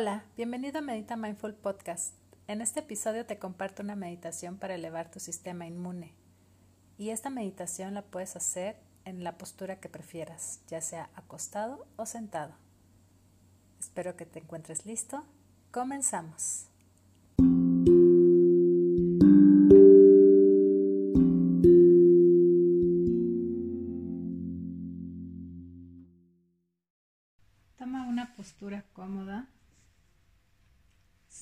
Hola, bienvenido a Medita Mindful Podcast. En este episodio te comparto una meditación para elevar tu sistema inmune. Y esta meditación la puedes hacer en la postura que prefieras, ya sea acostado o sentado. Espero que te encuentres listo. Comenzamos.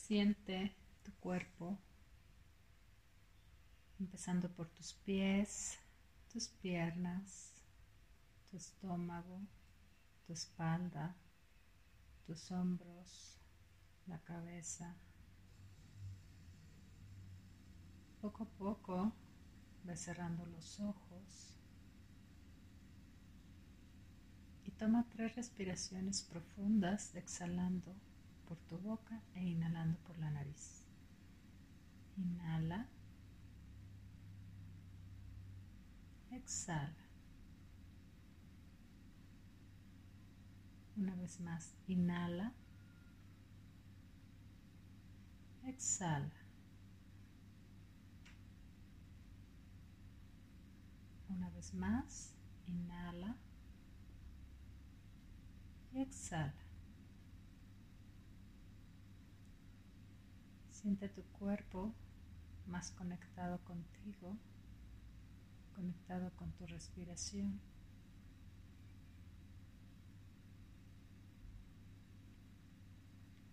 Siente tu cuerpo, empezando por tus pies, tus piernas, tu estómago, tu espalda, tus hombros, la cabeza. Poco a poco ve cerrando los ojos y toma tres respiraciones profundas exhalando por tu boca e inhalando por la nariz. Inhala. Exhala. Una vez más, inhala. Exhala. Una vez más, inhala. Y exhala. Siente tu cuerpo más conectado contigo, conectado con tu respiración.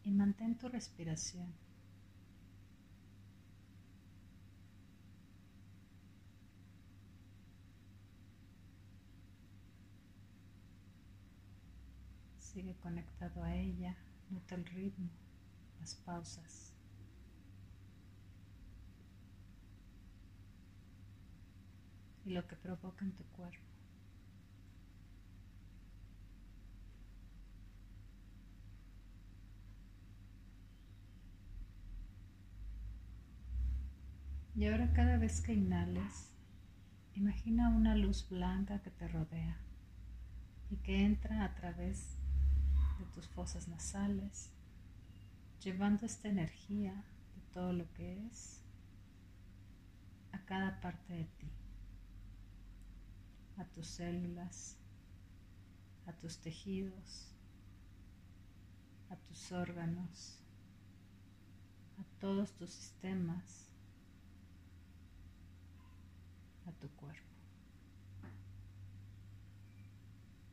Y mantén tu respiración. Sigue conectado a ella, nota el ritmo, las pausas. Y lo que provoca en tu cuerpo. Y ahora cada vez que inhales, imagina una luz blanca que te rodea y que entra a través de tus fosas nasales, llevando esta energía de todo lo que es a cada parte de ti a tus células, a tus tejidos, a tus órganos, a todos tus sistemas, a tu cuerpo.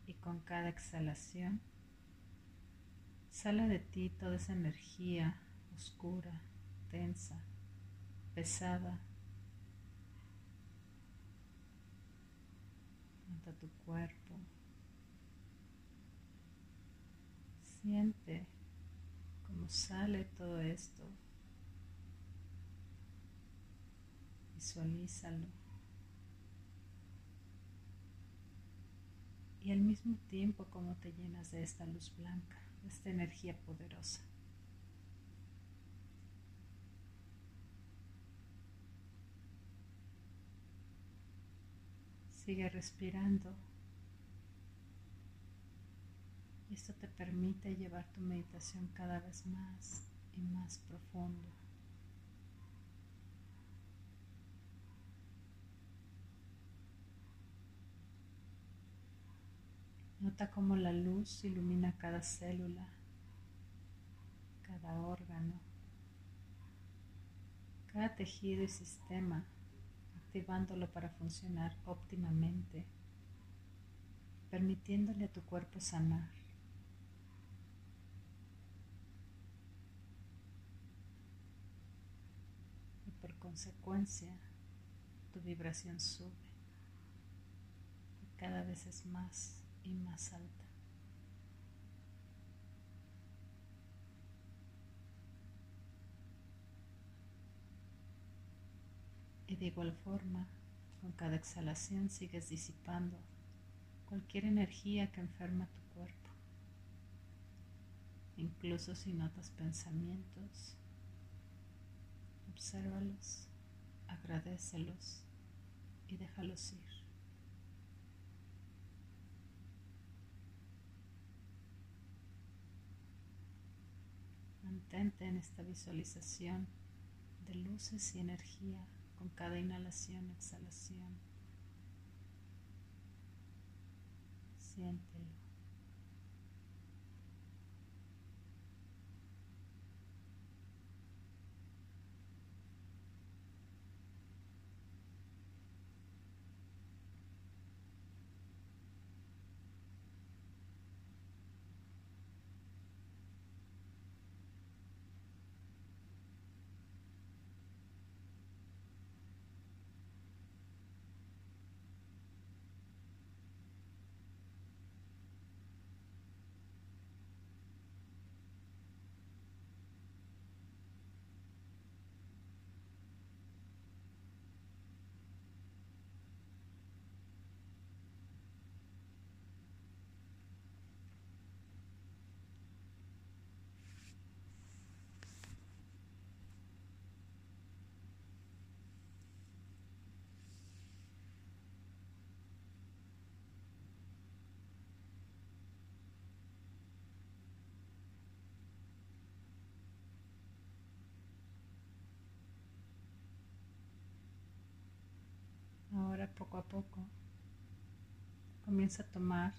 Y con cada exhalación sale de ti toda esa energía oscura, tensa, pesada, tu cuerpo. Siente cómo sale todo esto. Visualízalo. Y al mismo tiempo cómo te llenas de esta luz blanca, de esta energía poderosa. Sigue respirando. Y esto te permite llevar tu meditación cada vez más y más profundo. Nota cómo la luz ilumina cada célula, cada órgano, cada tejido y sistema activándolo para funcionar óptimamente, permitiéndole a tu cuerpo sanar. Y por consecuencia, tu vibración sube cada vez es más y más alta. De igual forma, con cada exhalación sigues disipando cualquier energía que enferma tu cuerpo. Incluso si notas pensamientos, obsérvalos, agradecelos y déjalos ir. Mantente en esta visualización de luces y energía con cada inhalación, exhalación. Siéntelo. Poco a poco comienza a tomar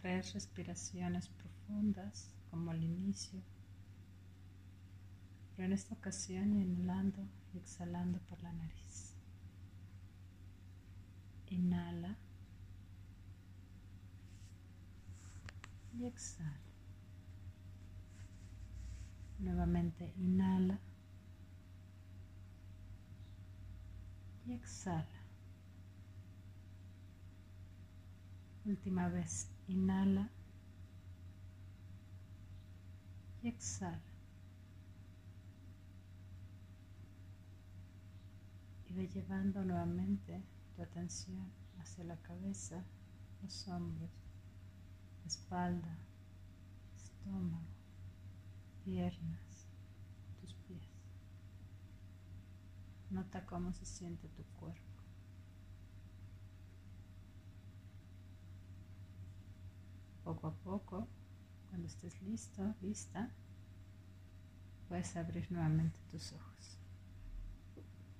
tres respiraciones profundas como al inicio, pero en esta ocasión inhalando y exhalando por la nariz. Inhala y exhala. Nuevamente inhala y exhala. Última vez, inhala y exhala. Y ve llevando nuevamente tu atención hacia la cabeza, los hombros, espalda, estómago, piernas, tus pies. Nota cómo se siente tu cuerpo. Poco a poco, cuando estés listo, lista, puedes abrir nuevamente tus ojos.